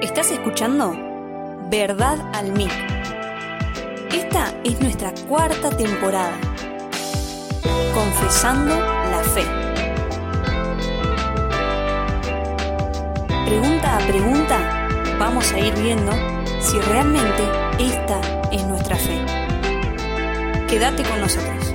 Estás escuchando Verdad al Mic. Esta es nuestra cuarta temporada. Confesando la fe. Pregunta a pregunta, vamos a ir viendo si realmente esta es nuestra fe. Quédate con nosotros.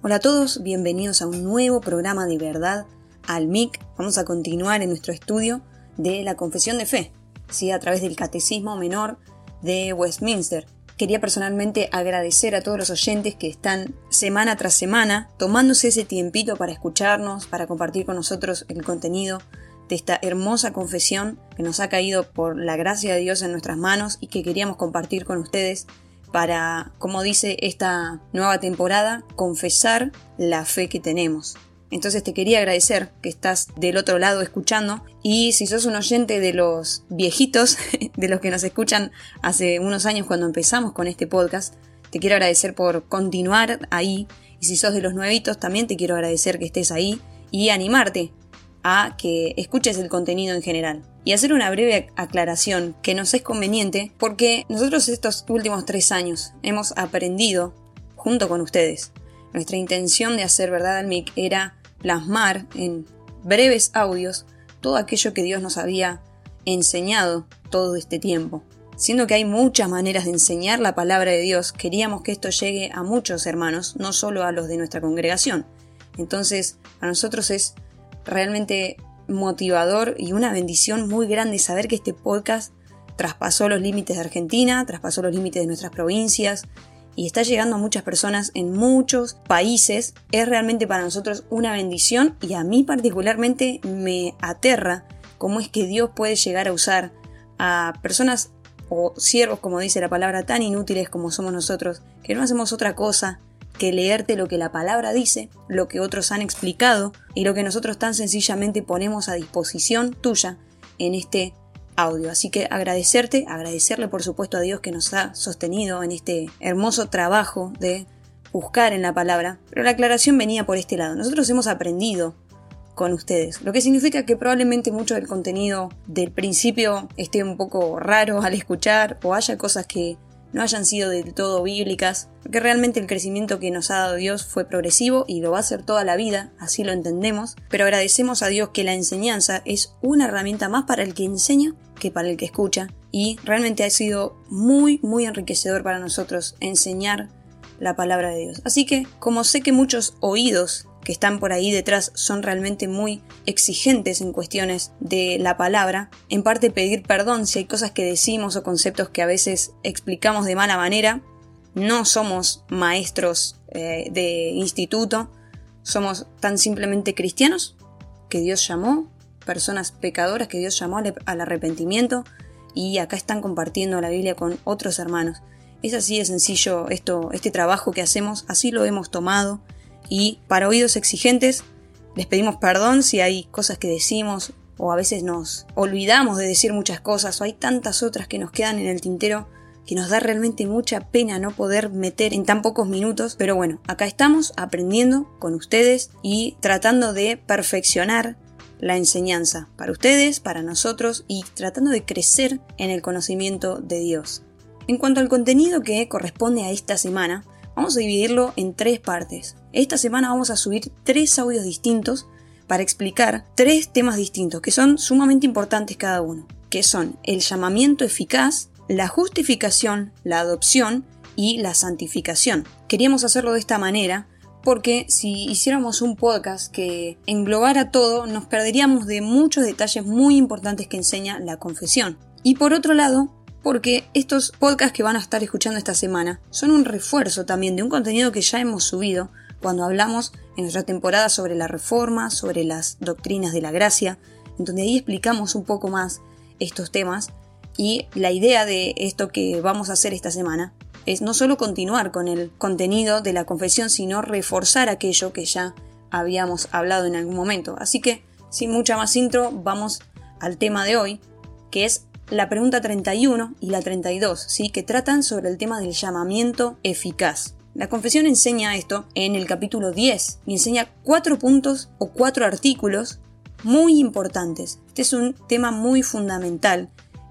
Hola a todos, bienvenidos a un nuevo programa de verdad al MIC. Vamos a continuar en nuestro estudio de la confesión de fe, ¿sí? a través del Catecismo Menor de Westminster. Quería personalmente agradecer a todos los oyentes que están semana tras semana tomándose ese tiempito para escucharnos, para compartir con nosotros el contenido de esta hermosa confesión que nos ha caído por la gracia de Dios en nuestras manos y que queríamos compartir con ustedes para, como dice esta nueva temporada, confesar la fe que tenemos. Entonces te quería agradecer que estás del otro lado escuchando y si sos un oyente de los viejitos, de los que nos escuchan hace unos años cuando empezamos con este podcast, te quiero agradecer por continuar ahí y si sos de los nuevitos también te quiero agradecer que estés ahí y animarte a que escuches el contenido en general y hacer una breve aclaración que nos es conveniente porque nosotros estos últimos tres años hemos aprendido junto con ustedes. Nuestra intención de hacer verdad al MIC era plasmar en breves audios todo aquello que Dios nos había enseñado todo este tiempo. Siendo que hay muchas maneras de enseñar la palabra de Dios, queríamos que esto llegue a muchos hermanos, no solo a los de nuestra congregación. Entonces, a nosotros es realmente motivador y una bendición muy grande saber que este podcast traspasó los límites de Argentina, traspasó los límites de nuestras provincias y está llegando a muchas personas en muchos países. Es realmente para nosotros una bendición y a mí particularmente me aterra cómo es que Dios puede llegar a usar a personas o siervos, como dice la palabra, tan inútiles como somos nosotros, que no hacemos otra cosa que leerte lo que la palabra dice, lo que otros han explicado y lo que nosotros tan sencillamente ponemos a disposición tuya en este audio. Así que agradecerte, agradecerle por supuesto a Dios que nos ha sostenido en este hermoso trabajo de buscar en la palabra. Pero la aclaración venía por este lado. Nosotros hemos aprendido con ustedes, lo que significa que probablemente mucho del contenido del principio esté un poco raro al escuchar o haya cosas que no hayan sido del todo bíblicas, porque realmente el crecimiento que nos ha dado Dios fue progresivo y lo va a ser toda la vida, así lo entendemos, pero agradecemos a Dios que la enseñanza es una herramienta más para el que enseña que para el que escucha, y realmente ha sido muy, muy enriquecedor para nosotros enseñar la palabra de Dios. Así que, como sé que muchos oídos que están por ahí detrás son realmente muy exigentes en cuestiones de la palabra. En parte pedir perdón si hay cosas que decimos o conceptos que a veces explicamos de mala manera. No somos maestros eh, de instituto, somos tan simplemente cristianos que Dios llamó, personas pecadoras que Dios llamó al arrepentimiento y acá están compartiendo la Biblia con otros hermanos. Es así de sencillo esto, este trabajo que hacemos, así lo hemos tomado y para oídos exigentes, les pedimos perdón si hay cosas que decimos o a veces nos olvidamos de decir muchas cosas o hay tantas otras que nos quedan en el tintero que nos da realmente mucha pena no poder meter en tan pocos minutos, pero bueno, acá estamos aprendiendo con ustedes y tratando de perfeccionar la enseñanza para ustedes, para nosotros y tratando de crecer en el conocimiento de Dios. En cuanto al contenido que corresponde a esta semana, Vamos a dividirlo en tres partes. Esta semana vamos a subir tres audios distintos para explicar tres temas distintos que son sumamente importantes cada uno, que son el llamamiento eficaz, la justificación, la adopción y la santificación. Queríamos hacerlo de esta manera porque si hiciéramos un podcast que englobara todo, nos perderíamos de muchos detalles muy importantes que enseña la confesión. Y por otro lado, porque estos podcasts que van a estar escuchando esta semana son un refuerzo también de un contenido que ya hemos subido cuando hablamos en nuestra temporada sobre la reforma, sobre las doctrinas de la gracia, en donde ahí explicamos un poco más estos temas y la idea de esto que vamos a hacer esta semana es no solo continuar con el contenido de la confesión, sino reforzar aquello que ya habíamos hablado en algún momento. Así que, sin mucha más intro, vamos al tema de hoy, que es la pregunta 31 y la 32, ¿sí? que tratan sobre el tema del llamamiento eficaz. La confesión enseña esto en el capítulo 10 y enseña cuatro puntos o cuatro artículos muy importantes. Este es un tema muy fundamental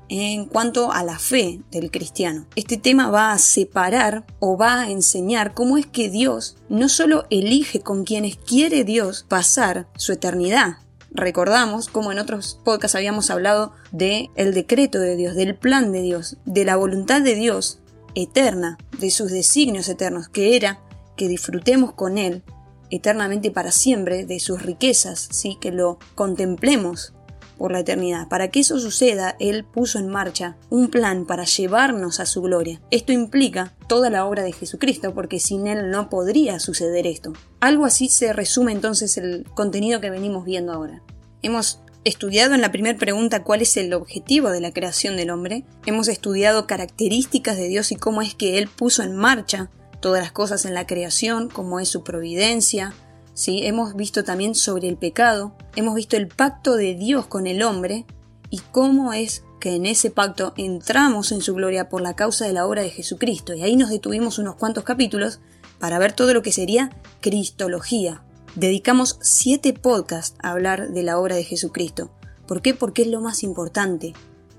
en cuanto a la fe del cristiano. Este tema va a separar o va a enseñar cómo es que Dios no solo elige con quienes quiere Dios pasar su eternidad. Recordamos como en otros podcasts habíamos hablado de el decreto de Dios, del plan de Dios, de la voluntad de Dios eterna, de sus designios eternos, que era que disfrutemos con Él eternamente para siempre de sus riquezas, ¿sí? que lo contemplemos por la eternidad. Para que eso suceda, Él puso en marcha un plan para llevarnos a su gloria. Esto implica toda la obra de Jesucristo, porque sin Él no podría suceder esto. Algo así se resume entonces el contenido que venimos viendo ahora. Hemos estudiado en la primera pregunta cuál es el objetivo de la creación del hombre, hemos estudiado características de Dios y cómo es que Él puso en marcha todas las cosas en la creación, cómo es su providencia, ¿sí? hemos visto también sobre el pecado, hemos visto el pacto de Dios con el hombre y cómo es que en ese pacto entramos en su gloria por la causa de la obra de Jesucristo. Y ahí nos detuvimos unos cuantos capítulos para ver todo lo que sería Cristología. Dedicamos siete podcasts a hablar de la obra de Jesucristo. ¿Por qué? Porque es lo más importante.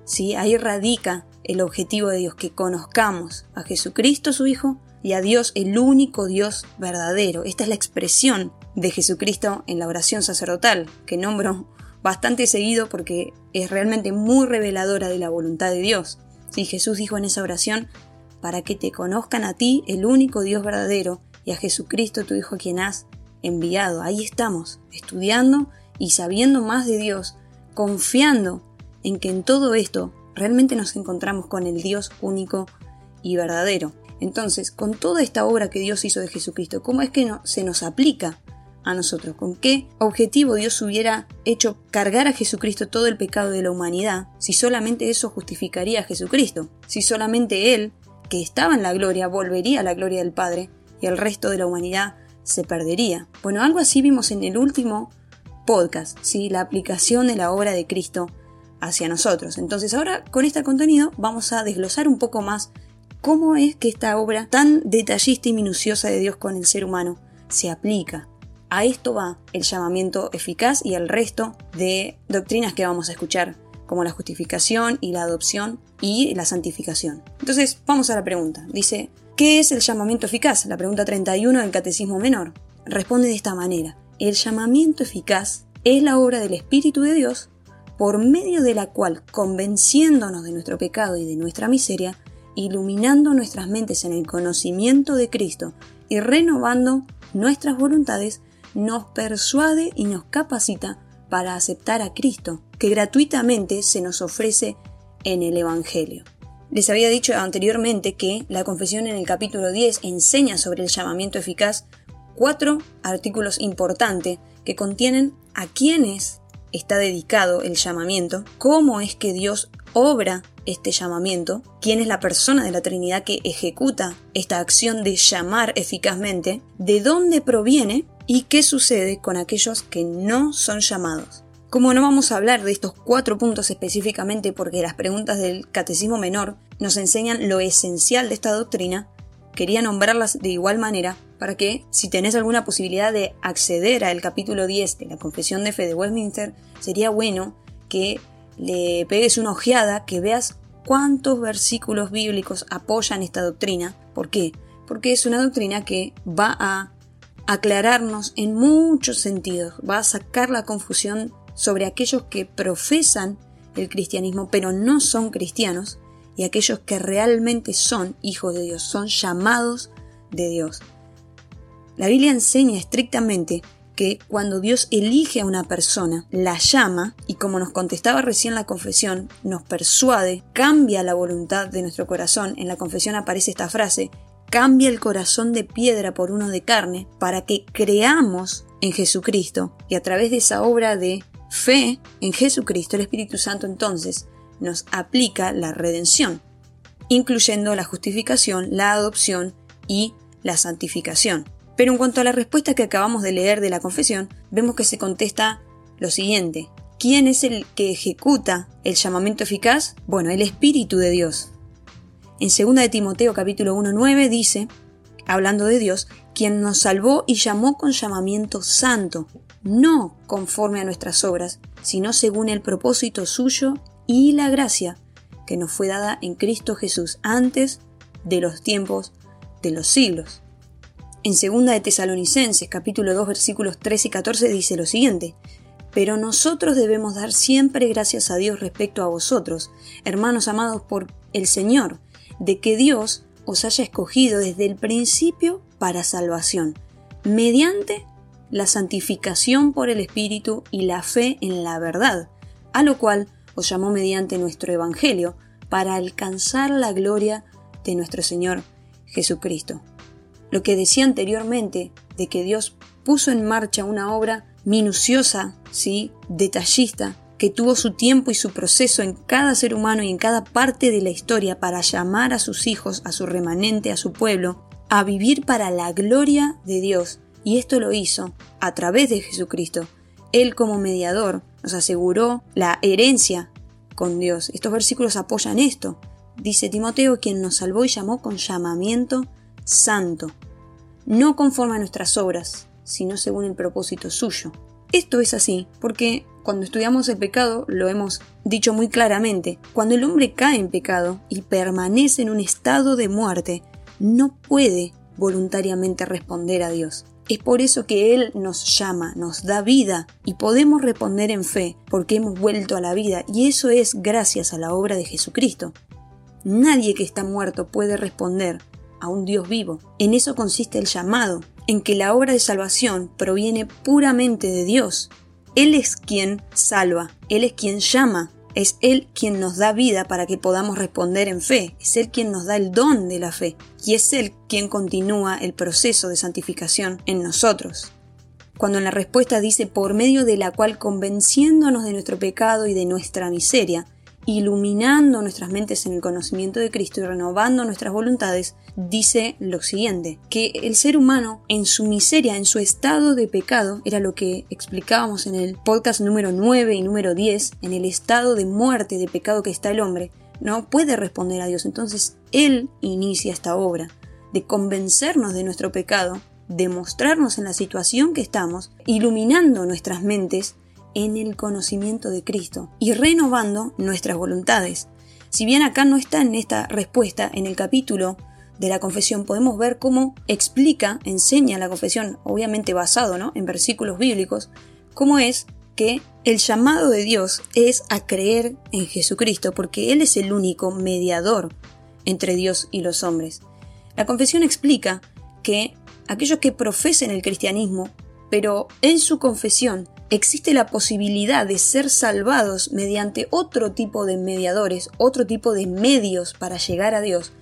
¿sí? Ahí radica el objetivo de Dios, que conozcamos a Jesucristo su Hijo y a Dios el único Dios verdadero. Esta es la expresión de Jesucristo en la oración sacerdotal, que nombro bastante seguido porque es realmente muy reveladora de la voluntad de Dios. Jesús dijo en esa oración, para que te conozcan a ti, el único Dios verdadero, y a Jesucristo tu Hijo quien has enviado. Ahí estamos, estudiando y sabiendo más de Dios, confiando en que en todo esto realmente nos encontramos con el Dios único y verdadero. Entonces, con toda esta obra que Dios hizo de Jesucristo, ¿cómo es que no, se nos aplica a nosotros? ¿Con qué objetivo Dios hubiera hecho cargar a Jesucristo todo el pecado de la humanidad si solamente eso justificaría a Jesucristo? Si solamente Él, que estaba en la gloria, volvería a la gloria del Padre y el resto de la humanidad se perdería. Bueno, algo así vimos en el último podcast, ¿sí? la aplicación de la obra de Cristo hacia nosotros. Entonces ahora con este contenido vamos a desglosar un poco más cómo es que esta obra tan detallista y minuciosa de Dios con el ser humano se aplica. A esto va el llamamiento eficaz y el resto de doctrinas que vamos a escuchar, como la justificación y la adopción y la santificación. Entonces, vamos a la pregunta. Dice, ¿qué es el llamamiento eficaz? La pregunta 31 del Catecismo Menor. Responde de esta manera. El llamamiento eficaz es la obra del Espíritu de Dios por medio de la cual, convenciéndonos de nuestro pecado y de nuestra miseria, iluminando nuestras mentes en el conocimiento de Cristo y renovando nuestras voluntades, nos persuade y nos capacita para aceptar a Cristo, que gratuitamente se nos ofrece en el Evangelio. Les había dicho anteriormente que la confesión en el capítulo 10 enseña sobre el llamamiento eficaz cuatro artículos importantes que contienen a quiénes está dedicado el llamamiento, cómo es que Dios obra este llamamiento, quién es la persona de la Trinidad que ejecuta esta acción de llamar eficazmente, de dónde proviene y qué sucede con aquellos que no son llamados. Como no vamos a hablar de estos cuatro puntos específicamente porque las preguntas del Catecismo Menor nos enseñan lo esencial de esta doctrina, quería nombrarlas de igual manera para que, si tenés alguna posibilidad de acceder al capítulo 10 de la Confesión de Fe de Westminster, sería bueno que le pegues una ojeada, que veas cuántos versículos bíblicos apoyan esta doctrina. ¿Por qué? Porque es una doctrina que va a aclararnos en muchos sentidos, va a sacar la confusión sobre aquellos que profesan el cristianismo pero no son cristianos y aquellos que realmente son hijos de Dios, son llamados de Dios. La Biblia enseña estrictamente que cuando Dios elige a una persona, la llama y como nos contestaba recién la confesión, nos persuade, cambia la voluntad de nuestro corazón. En la confesión aparece esta frase, cambia el corazón de piedra por uno de carne para que creamos en Jesucristo y a través de esa obra de fe en Jesucristo el Espíritu Santo entonces nos aplica la redención, incluyendo la justificación, la adopción y la santificación. Pero en cuanto a la respuesta que acabamos de leer de la confesión, vemos que se contesta lo siguiente. ¿Quién es el que ejecuta el llamamiento eficaz? Bueno, el Espíritu de Dios. En 2 de Timoteo capítulo 1.9 dice, hablando de Dios, quien nos salvó y llamó con llamamiento santo, no conforme a nuestras obras, sino según el propósito suyo y la gracia que nos fue dada en Cristo Jesús antes de los tiempos de los siglos. En 2 de Tesalonicenses capítulo 2 versículos 13 y 14 dice lo siguiente, pero nosotros debemos dar siempre gracias a Dios respecto a vosotros, hermanos amados por el Señor, de que Dios os haya escogido desde el principio para salvación, mediante la santificación por el Espíritu y la fe en la verdad, a lo cual os llamó mediante nuestro Evangelio, para alcanzar la gloria de nuestro Señor Jesucristo. Lo que decía anteriormente de que Dios puso en marcha una obra minuciosa, ¿sí? detallista, que tuvo su tiempo y su proceso en cada ser humano y en cada parte de la historia para llamar a sus hijos, a su remanente, a su pueblo, a vivir para la gloria de Dios. Y esto lo hizo a través de Jesucristo. Él como mediador nos aseguró la herencia con Dios. Estos versículos apoyan esto. Dice Timoteo, quien nos salvó y llamó con llamamiento santo, no conforme a nuestras obras, sino según el propósito suyo. Esto es así porque cuando estudiamos el pecado lo hemos dicho muy claramente. Cuando el hombre cae en pecado y permanece en un estado de muerte, no puede voluntariamente responder a Dios. Es por eso que Él nos llama, nos da vida y podemos responder en fe porque hemos vuelto a la vida y eso es gracias a la obra de Jesucristo. Nadie que está muerto puede responder a un Dios vivo. En eso consiste el llamado, en que la obra de salvación proviene puramente de Dios. Él es quien salva, Él es quien llama, es Él quien nos da vida para que podamos responder en fe, es Él quien nos da el don de la fe y es Él quien continúa el proceso de santificación en nosotros. Cuando en la respuesta dice por medio de la cual convenciéndonos de nuestro pecado y de nuestra miseria, iluminando nuestras mentes en el conocimiento de Cristo y renovando nuestras voluntades, dice lo siguiente, que el ser humano en su miseria, en su estado de pecado, era lo que explicábamos en el podcast número 9 y número 10, en el estado de muerte, de pecado que está el hombre, no puede responder a Dios. Entonces Él inicia esta obra de convencernos de nuestro pecado, de mostrarnos en la situación que estamos, iluminando nuestras mentes en el conocimiento de Cristo y renovando nuestras voluntades. Si bien acá no está en esta respuesta, en el capítulo de la confesión podemos ver cómo explica, enseña la confesión, obviamente basado ¿no? en versículos bíblicos, cómo es que el llamado de Dios es a creer en Jesucristo, porque Él es el único mediador entre Dios y los hombres. La confesión explica que aquellos que profesen el cristianismo, pero en su confesión existe la posibilidad de ser salvados mediante otro tipo de mediadores, otro tipo de medios para llegar a Dios,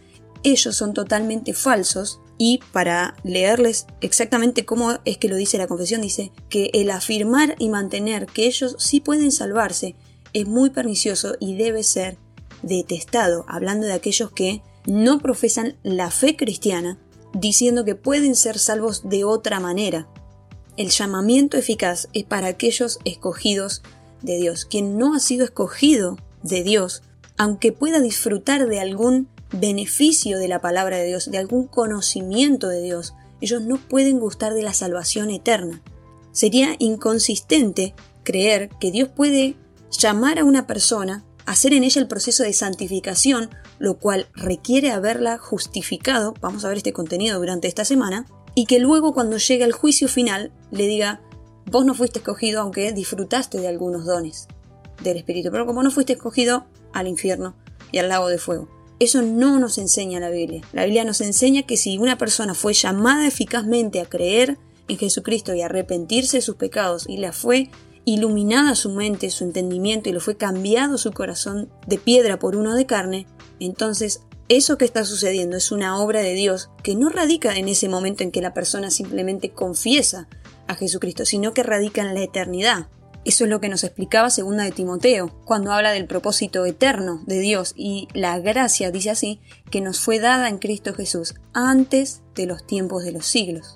ellos son totalmente falsos y para leerles exactamente cómo es que lo dice la confesión, dice que el afirmar y mantener que ellos sí pueden salvarse es muy pernicioso y debe ser detestado, hablando de aquellos que no profesan la fe cristiana, diciendo que pueden ser salvos de otra manera, el llamamiento eficaz es para aquellos escogidos de Dios. Quien no ha sido escogido de Dios, aunque pueda disfrutar de algún beneficio de la palabra de Dios, de algún conocimiento de Dios, ellos no pueden gustar de la salvación eterna. Sería inconsistente creer que Dios puede llamar a una persona, hacer en ella el proceso de santificación, lo cual requiere haberla justificado, vamos a ver este contenido durante esta semana, y que luego cuando llegue al juicio final le diga, vos no fuiste escogido aunque disfrutaste de algunos dones del Espíritu, pero como no fuiste escogido, al infierno y al lago de fuego. Eso no nos enseña la Biblia. La Biblia nos enseña que si una persona fue llamada eficazmente a creer en Jesucristo y arrepentirse de sus pecados y le fue iluminada su mente, su entendimiento y le fue cambiado su corazón de piedra por uno de carne, entonces eso que está sucediendo es una obra de Dios que no radica en ese momento en que la persona simplemente confiesa a Jesucristo, sino que radica en la eternidad. Eso es lo que nos explicaba segunda de Timoteo, cuando habla del propósito eterno de Dios y la gracia, dice así, que nos fue dada en Cristo Jesús antes de los tiempos de los siglos.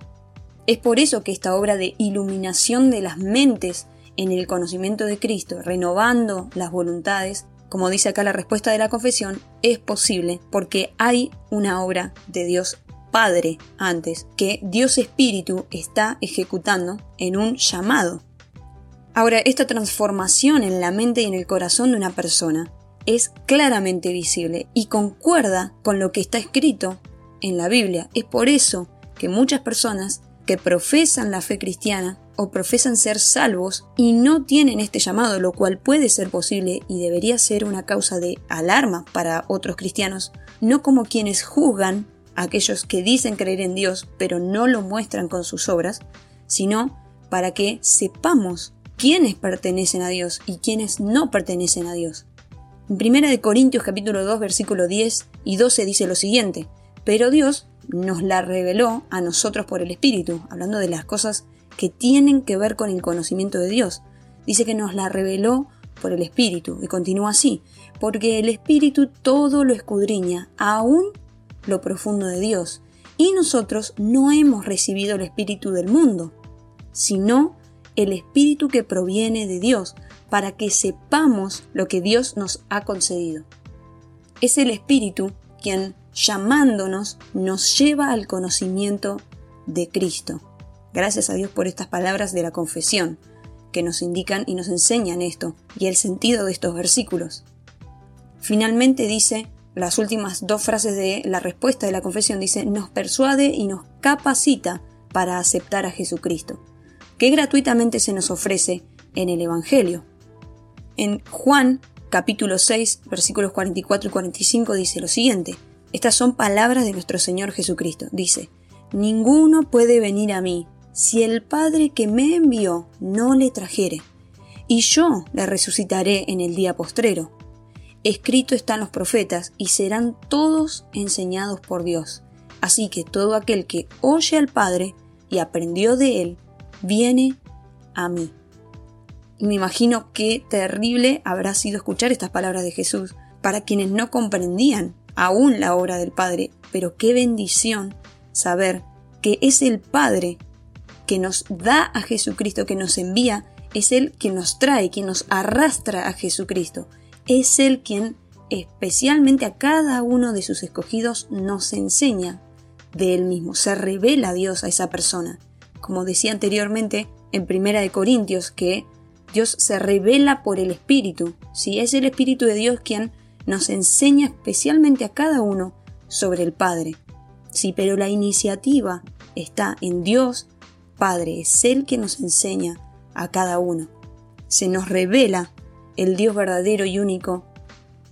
Es por eso que esta obra de iluminación de las mentes en el conocimiento de Cristo, renovando las voluntades, como dice acá la respuesta de la confesión, es posible porque hay una obra de Dios Padre antes, que Dios Espíritu está ejecutando en un llamado. Ahora, esta transformación en la mente y en el corazón de una persona es claramente visible y concuerda con lo que está escrito en la Biblia. Es por eso que muchas personas que profesan la fe cristiana o profesan ser salvos y no tienen este llamado, lo cual puede ser posible y debería ser una causa de alarma para otros cristianos, no como quienes juzgan a aquellos que dicen creer en Dios pero no lo muestran con sus obras, sino para que sepamos quiénes pertenecen a Dios y quiénes no pertenecen a Dios. En 1 Corintios capítulo 2 versículo 10 y 12 dice lo siguiente, pero Dios nos la reveló a nosotros por el Espíritu, hablando de las cosas que tienen que ver con el conocimiento de Dios. Dice que nos la reveló por el Espíritu, y continúa así, porque el Espíritu todo lo escudriña, aún lo profundo de Dios, y nosotros no hemos recibido el Espíritu del mundo, sino el Espíritu que proviene de Dios, para que sepamos lo que Dios nos ha concedido. Es el Espíritu quien llamándonos, nos lleva al conocimiento de Cristo. Gracias a Dios por estas palabras de la confesión, que nos indican y nos enseñan esto y el sentido de estos versículos. Finalmente dice, las últimas dos frases de la respuesta de la confesión dice, nos persuade y nos capacita para aceptar a Jesucristo, que gratuitamente se nos ofrece en el Evangelio. En Juan capítulo 6 versículos 44 y 45 dice lo siguiente, estas son palabras de nuestro Señor Jesucristo. Dice, Ninguno puede venir a mí si el Padre que me envió no le trajere, y yo le resucitaré en el día postrero. Escrito están los profetas, y serán todos enseñados por Dios. Así que todo aquel que oye al Padre y aprendió de él, viene a mí. Me imagino qué terrible habrá sido escuchar estas palabras de Jesús para quienes no comprendían aún la obra del Padre, pero qué bendición saber que es el Padre que nos da a Jesucristo, que nos envía, es Él quien nos trae, quien nos arrastra a Jesucristo. Es Él quien especialmente a cada uno de sus escogidos nos enseña de Él mismo, se revela Dios a esa persona. Como decía anteriormente en Primera de Corintios, que Dios se revela por el Espíritu. Si es el Espíritu de Dios quien nos enseña especialmente a cada uno sobre el Padre. Sí, pero la iniciativa está en Dios Padre, es Él que nos enseña a cada uno. Se nos revela el Dios verdadero y único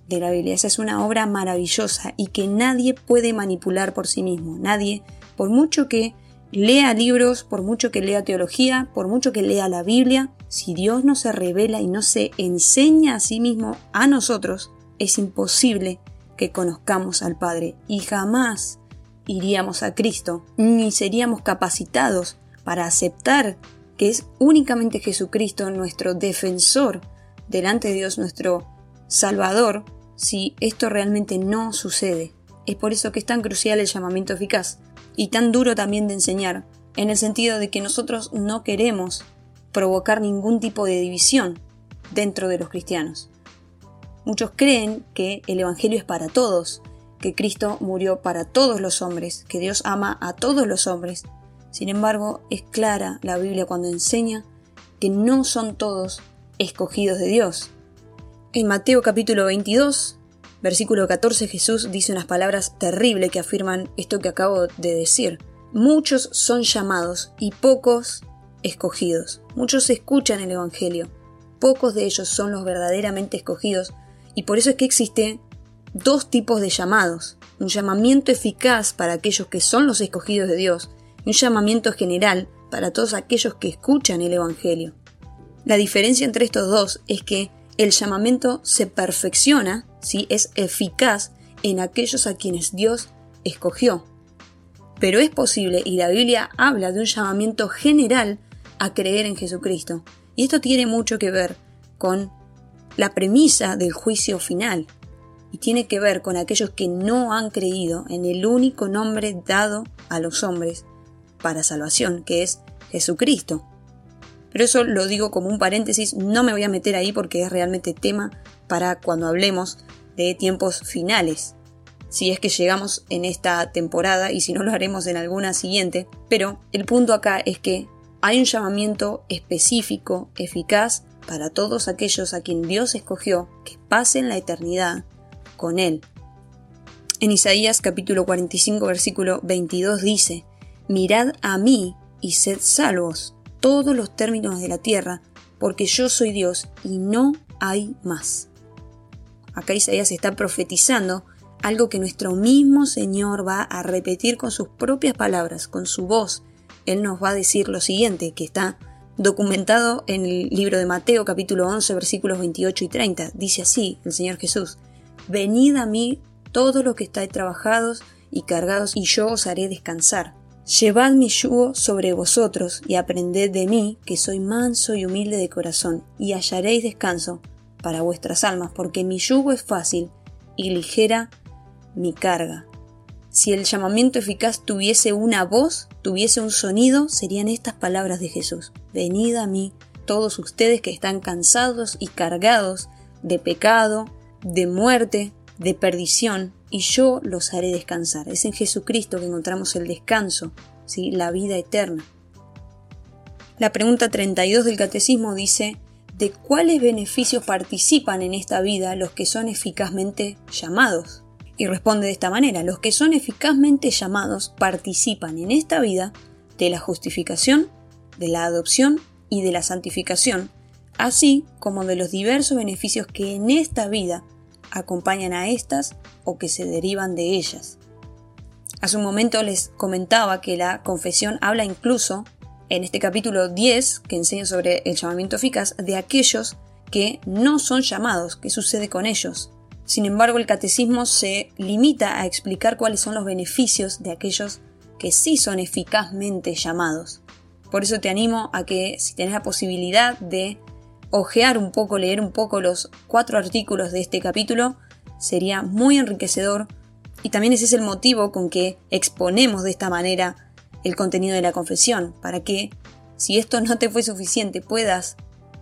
de la Biblia. Esa es una obra maravillosa y que nadie puede manipular por sí mismo. Nadie, por mucho que lea libros, por mucho que lea teología, por mucho que lea la Biblia, si Dios no se revela y no se enseña a sí mismo a nosotros, es imposible que conozcamos al Padre y jamás iríamos a Cristo, ni seríamos capacitados para aceptar que es únicamente Jesucristo nuestro defensor delante de Dios, nuestro Salvador, si esto realmente no sucede. Es por eso que es tan crucial el llamamiento eficaz y tan duro también de enseñar, en el sentido de que nosotros no queremos provocar ningún tipo de división dentro de los cristianos. Muchos creen que el Evangelio es para todos, que Cristo murió para todos los hombres, que Dios ama a todos los hombres. Sin embargo, es clara la Biblia cuando enseña que no son todos escogidos de Dios. En Mateo capítulo 22, versículo 14, Jesús dice unas palabras terribles que afirman esto que acabo de decir. Muchos son llamados y pocos escogidos. Muchos escuchan el Evangelio. Pocos de ellos son los verdaderamente escogidos y por eso es que existe dos tipos de llamados. Un llamamiento eficaz para aquellos que son los escogidos de Dios un llamamiento general para todos aquellos que escuchan el Evangelio. La diferencia entre estos dos es que el llamamiento se perfecciona, si es eficaz en aquellos a quienes Dios escogió. Pero es posible, y la Biblia habla de un llamamiento general a creer en Jesucristo. Y esto tiene mucho que ver con la premisa del juicio final y tiene que ver con aquellos que no han creído en el único nombre dado a los hombres para salvación, que es Jesucristo. Pero eso lo digo como un paréntesis, no me voy a meter ahí porque es realmente tema para cuando hablemos de tiempos finales. si es que llegamos en esta temporada y si no lo haremos en alguna siguiente. Pero el punto acá es que hay un llamamiento específico, eficaz, para todos aquellos a quien Dios escogió que pasen la eternidad con Él. En Isaías capítulo 45 versículo 22 dice, Mirad a mí y sed salvos todos los términos de la tierra, porque yo soy Dios y no hay más. Acá Isaías está profetizando algo que nuestro mismo Señor va a repetir con sus propias palabras, con su voz. Él nos va a decir lo siguiente, que está documentado en el libro de Mateo capítulo 11 versículos 28 y 30. Dice así el Señor Jesús, Venid a mí todos los que estáis trabajados y cargados, y yo os haré descansar. Llevad mi yugo sobre vosotros y aprended de mí, que soy manso y humilde de corazón, y hallaréis descanso para vuestras almas, porque mi yugo es fácil y ligera mi carga. Si el llamamiento eficaz tuviese una voz, tuviese un sonido, serían estas palabras de Jesús. Venid a mí, todos ustedes que están cansados y cargados de pecado, de muerte, de perdición, y yo los haré descansar. Es en Jesucristo que encontramos el descanso, ¿sí? la vida eterna. La pregunta 32 del Catecismo dice, ¿de cuáles beneficios participan en esta vida los que son eficazmente llamados? Y responde de esta manera, los que son eficazmente llamados participan en esta vida de la justificación, de la adopción y de la santificación, así como de los diversos beneficios que en esta vida acompañan a estas o que se derivan de ellas. Hace un momento les comentaba que la confesión habla incluso, en este capítulo 10, que enseña sobre el llamamiento eficaz, de aquellos que no son llamados, qué sucede con ellos. Sin embargo, el catecismo se limita a explicar cuáles son los beneficios de aquellos que sí son eficazmente llamados. Por eso te animo a que si tenés la posibilidad de ojear un poco, leer un poco los cuatro artículos de este capítulo, sería muy enriquecedor y también ese es el motivo con que exponemos de esta manera el contenido de la confesión, para que, si esto no te fue suficiente, puedas,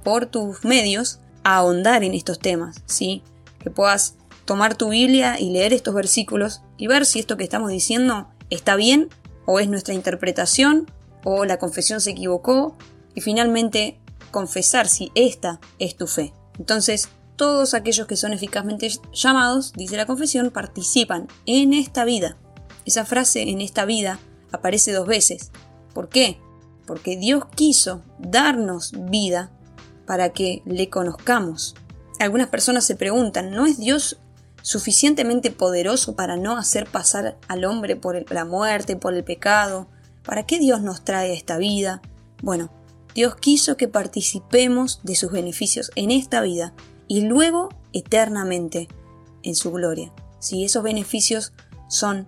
por tus medios, ahondar en estos temas, ¿sí? Que puedas tomar tu Biblia y leer estos versículos y ver si esto que estamos diciendo está bien o es nuestra interpretación o la confesión se equivocó y finalmente confesar si esta es tu fe. Entonces, todos aquellos que son eficazmente llamados, dice la confesión, participan en esta vida. Esa frase en esta vida aparece dos veces. ¿Por qué? Porque Dios quiso darnos vida para que le conozcamos. Algunas personas se preguntan, ¿no es Dios suficientemente poderoso para no hacer pasar al hombre por la muerte, por el pecado? ¿Para qué Dios nos trae esta vida? Bueno, Dios quiso que participemos de sus beneficios en esta vida y luego eternamente en su gloria. Si esos beneficios son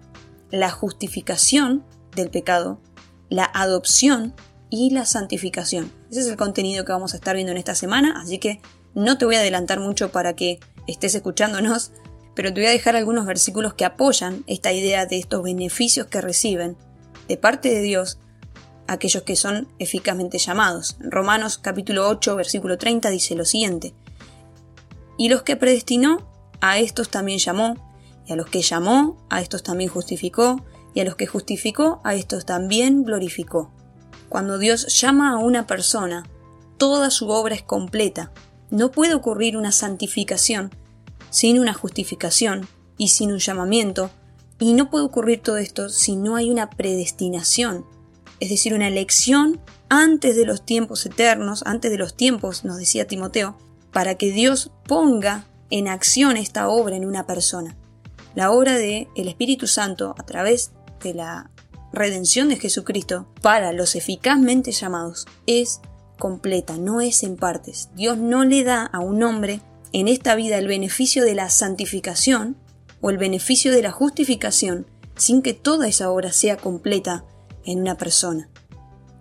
la justificación del pecado, la adopción y la santificación. Ese es el contenido que vamos a estar viendo en esta semana, así que no te voy a adelantar mucho para que estés escuchándonos, pero te voy a dejar algunos versículos que apoyan esta idea de estos beneficios que reciben de parte de Dios aquellos que son eficazmente llamados. Romanos capítulo 8 versículo 30 dice lo siguiente. Y los que predestinó, a estos también llamó, y a los que llamó, a estos también justificó, y a los que justificó, a estos también glorificó. Cuando Dios llama a una persona, toda su obra es completa. No puede ocurrir una santificación sin una justificación y sin un llamamiento, y no puede ocurrir todo esto si no hay una predestinación, es decir, una elección antes de los tiempos eternos, antes de los tiempos, nos decía Timoteo, para que Dios ponga en acción esta obra en una persona. La obra de el Espíritu Santo a través de la redención de Jesucristo para los eficazmente llamados es completa, no es en partes. Dios no le da a un hombre en esta vida el beneficio de la santificación o el beneficio de la justificación sin que toda esa obra sea completa en una persona.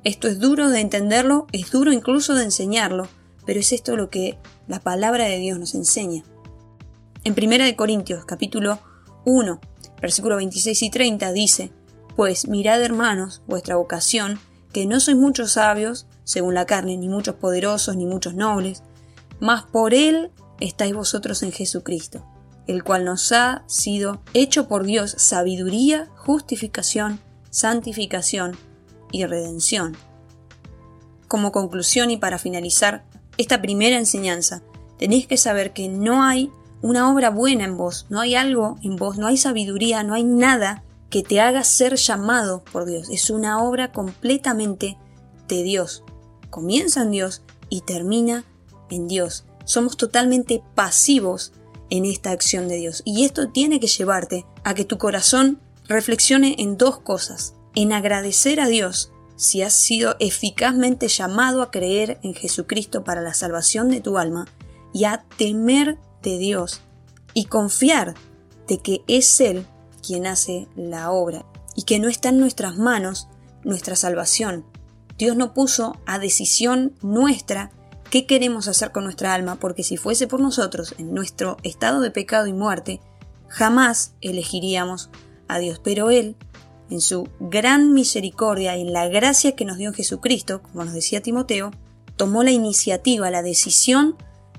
Esto es duro de entenderlo, es duro incluso de enseñarlo, pero es esto lo que la palabra de Dios nos enseña. En 1 Corintios capítulo 1, versículos 26 y 30 dice, Pues mirad hermanos vuestra vocación, que no sois muchos sabios, según la carne, ni muchos poderosos, ni muchos nobles, mas por él estáis vosotros en Jesucristo, el cual nos ha sido hecho por Dios sabiduría, justificación, santificación y redención. Como conclusión y para finalizar esta primera enseñanza, tenéis que saber que no hay una obra buena en vos, no hay algo en vos, no hay sabiduría, no hay nada que te haga ser llamado por Dios. Es una obra completamente de Dios. Comienza en Dios y termina en Dios. Somos totalmente pasivos en esta acción de Dios. Y esto tiene que llevarte a que tu corazón reflexione en dos cosas. En agradecer a Dios si has sido eficazmente llamado a creer en Jesucristo para la salvación de tu alma y a temer de Dios y confiar de que es Él quien hace la obra y que no está en nuestras manos nuestra salvación. Dios no puso a decisión nuestra qué queremos hacer con nuestra alma, porque si fuese por nosotros, en nuestro estado de pecado y muerte, jamás elegiríamos a Dios. Pero Él, en su gran misericordia y en la gracia que nos dio Jesucristo, como nos decía Timoteo, tomó la iniciativa, la decisión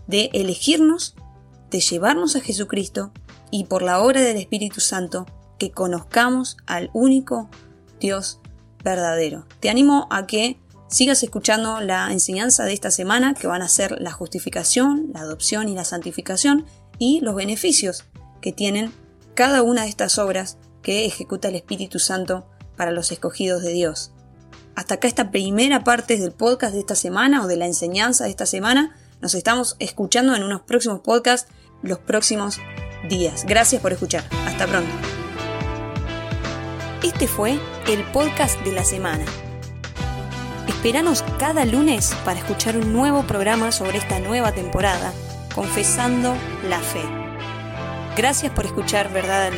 de elegirnos, de llevarnos a Jesucristo y por la obra del Espíritu Santo que conozcamos al único Dios verdadero. Te animo a que sigas escuchando la enseñanza de esta semana que van a ser la justificación, la adopción y la santificación y los beneficios que tienen cada una de estas obras que ejecuta el Espíritu Santo para los escogidos de Dios. Hasta acá esta primera parte del podcast de esta semana o de la enseñanza de esta semana. Nos estamos escuchando en unos próximos podcasts los próximos días. Gracias por escuchar. Hasta pronto. Este fue el podcast de la semana. Esperanos cada lunes para escuchar un nuevo programa sobre esta nueva temporada, Confesando la Fe. Gracias por escuchar Verdad al